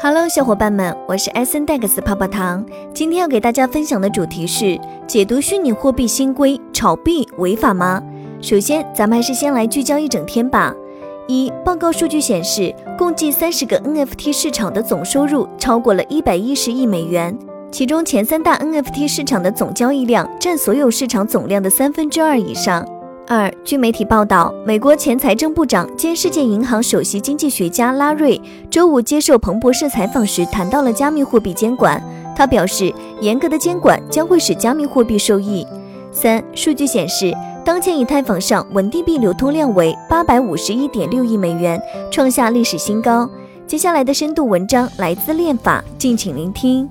Hello，小伙伴们，我是艾森戴克斯泡泡糖。今天要给大家分享的主题是解读虚拟货币新规，炒币违法吗？首先，咱们还是先来聚焦一整天吧。一，报告数据显示，共计三十个 NFT 市场的总收入超过了一百一十亿美元，其中前三大 NFT 市场的总交易量占所有市场总量的三分之二以上。二，据媒体报道，美国前财政部长兼世界银行首席经济学家拉瑞周五接受彭博社采访时谈到了加密货币监管。他表示，严格的监管将会使加密货币受益。三，数据显示，当前以太坊上稳定币流通量为八百五十一点六亿美元，创下历史新高。接下来的深度文章来自链法，敬请聆听。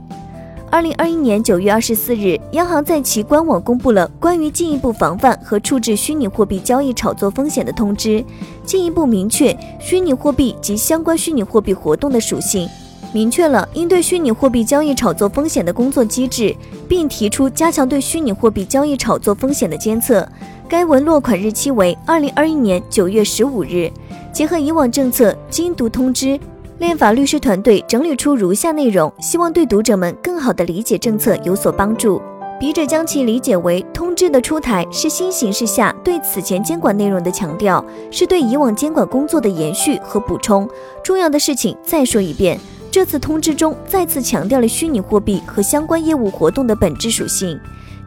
二零二一年九月二十四日，央行在其官网公布了关于进一步防范和处置虚拟货币交易炒作风险的通知，进一步明确虚拟货币及相关虚拟货币活动的属性，明确了应对虚拟货币交易炒作风险的工作机制，并提出加强对虚拟货币交易炒作风险的监测。该文落款日期为二零二一年九月十五日。结合以往政策，精读通知。链法律师团队整理出如下内容，希望对读者们更好地理解政策有所帮助。笔者将其理解为，通知的出台是新形势下对此前监管内容的强调，是对以往监管工作的延续和补充。重要的事情再说一遍，这次通知中再次强调了虚拟货币和相关业务活动的本质属性。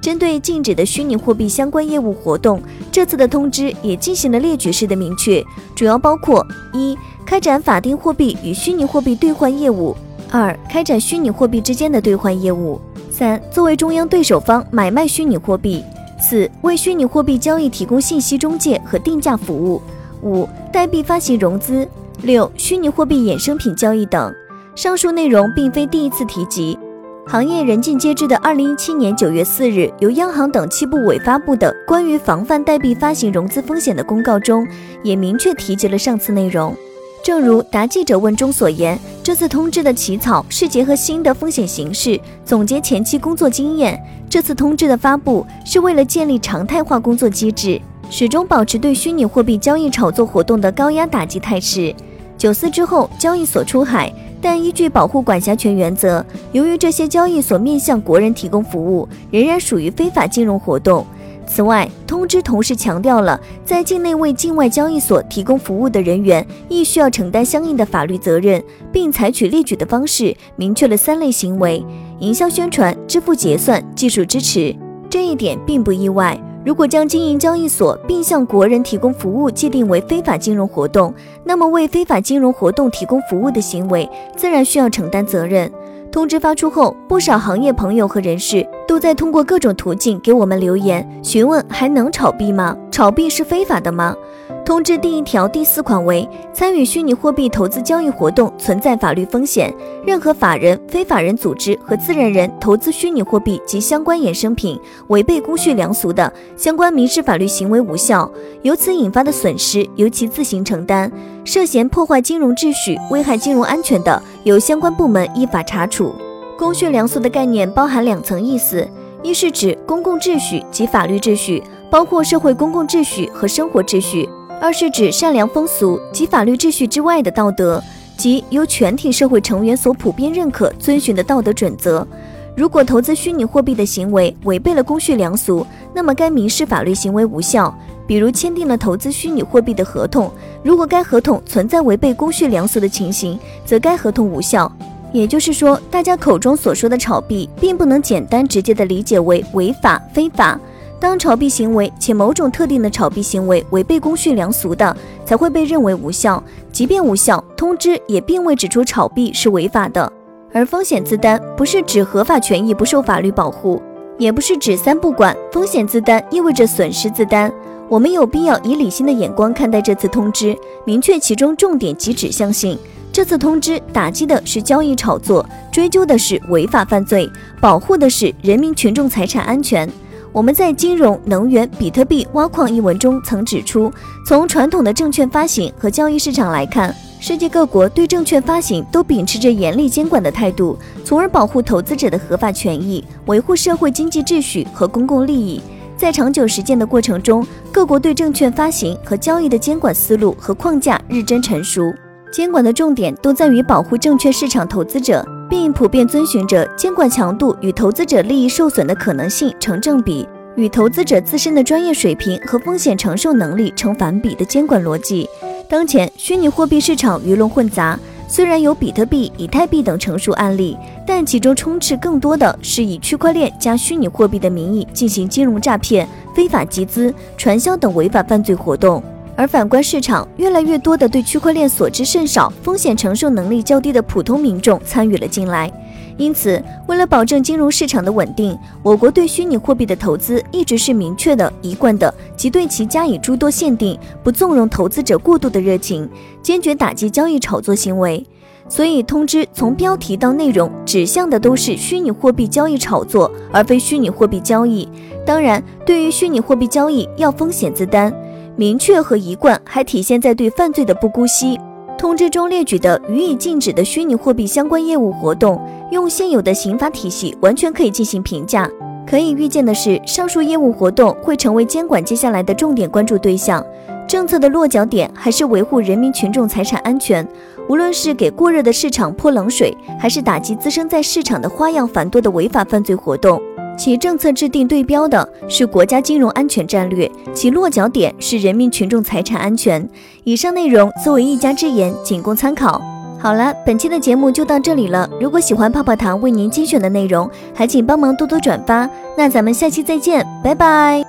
针对禁止的虚拟货币相关业务活动，这次的通知也进行了列举式的明确，主要包括一。开展法定货币与虚拟货币兑换业务；二、开展虚拟货币之间的兑换业务；三、作为中央对手方买卖虚拟货币；四、为虚拟货币交易提供信息中介和定价服务；五、代币发行融资；六、虚拟货币衍生品交易等。上述内容并非第一次提及，行业人尽皆知的二零一七年九月四日由央行等七部委发布的关于防范代币发行融资风险的公告中，也明确提及了上次内容。正如答记者问中所言，这次通知的起草是结合新的风险形势，总结前期工作经验。这次通知的发布是为了建立常态化工作机制，始终保持对虚拟货币交易炒作活动的高压打击态势。九四之后，交易所出海，但依据保护管辖权原则，由于这些交易所面向国人提供服务，仍然属于非法金融活动。此外，通知同时强调了，在境内为境外交易所提供服务的人员亦需要承担相应的法律责任，并采取列举的方式明确了三类行为：营销宣传、支付结算、技术支持。这一点并不意外。如果将经营交易所并向国人提供服务界定为非法金融活动，那么为非法金融活动提供服务的行为自然需要承担责任。通知发出后，不少行业朋友和人士都在通过各种途径给我们留言，询问还能炒币吗？炒币是非法的吗？通知第一条第四款为：参与虚拟货币投资交易活动存在法律风险，任何法人、非法人组织和自然人投资虚拟货币及相关衍生品，违背公序良俗的，相关民事法律行为无效，由此引发的损失由其自行承担。涉嫌破坏金融秩序、危害金融安全的，由相关部门依法查处。公序良俗的概念包含两层意思：一是指公共秩序及法律秩序，包括社会公共秩序和生活秩序。二是指善良风俗及法律秩序之外的道德，即由全体社会成员所普遍认可、遵循的道德准则。如果投资虚拟货币的行为违背了公序良俗，那么该民事法律行为无效。比如签订了投资虚拟货币的合同，如果该合同存在违背公序良俗的情形，则该合同无效。也就是说，大家口中所说的炒币，并不能简单直接的理解为违法、非法。当炒币行为且某种特定的炒币行为违背公序良俗的，才会被认为无效。即便无效，通知也并未指出炒币是违法的。而风险自担不是指合法权益不受法律保护，也不是指三不管。风险自担意味着损失自担。我们有必要以理性的眼光看待这次通知，明确其中重点及指向性。这次通知打击的是交易炒作，追究的是违法犯罪，保护的是人民群众财产安全。我们在《金融、能源、比特币、挖矿》一文中曾指出，从传统的证券发行和交易市场来看，世界各国对证券发行都秉持着严厉监管的态度，从而保护投资者的合法权益，维护社会经济秩序和公共利益。在长久实践的过程中，各国对证券发行和交易的监管思路和框架日臻成熟。监管的重点都在于保护证券市场投资者，并普遍遵循着监管强度与投资者利益受损的可能性成正比，与投资者自身的专业水平和风险承受能力成反比的监管逻辑。当前虚拟货币市场鱼龙混杂，虽然有比特币、以太币等成熟案例，但其中充斥更多的是以区块链加虚拟货币的名义进行金融诈骗、非法集资、传销等违法犯罪活动。而反观市场，越来越多的对区块链所知甚少、风险承受能力较低的普通民众参与了进来。因此，为了保证金融市场的稳定，我国对虚拟货币的投资一直是明确的、一贯的，即对其加以诸多限定，不纵容投资者过度的热情，坚决打击交易炒作行为。所以，通知从标题到内容指向的都是虚拟货币交易炒作，而非虚拟货币交易。当然，对于虚拟货币交易，要风险自担。明确和一贯还体现在对犯罪的不姑息。通知中列举的予以禁止的虚拟货币相关业务活动，用现有的刑法体系完全可以进行评价。可以预见的是，上述业务活动会成为监管接下来的重点关注对象。政策的落脚点还是维护人民群众财产安全。无论是给过热的市场泼冷水，还是打击滋生在市场的花样繁多的违法犯罪活动。其政策制定对标的是国家金融安全战略，其落脚点是人民群众财产安全。以上内容作为一家之言，仅供参考。好了，本期的节目就到这里了。如果喜欢泡泡糖为您精选的内容，还请帮忙多多转发。那咱们下期再见，拜拜。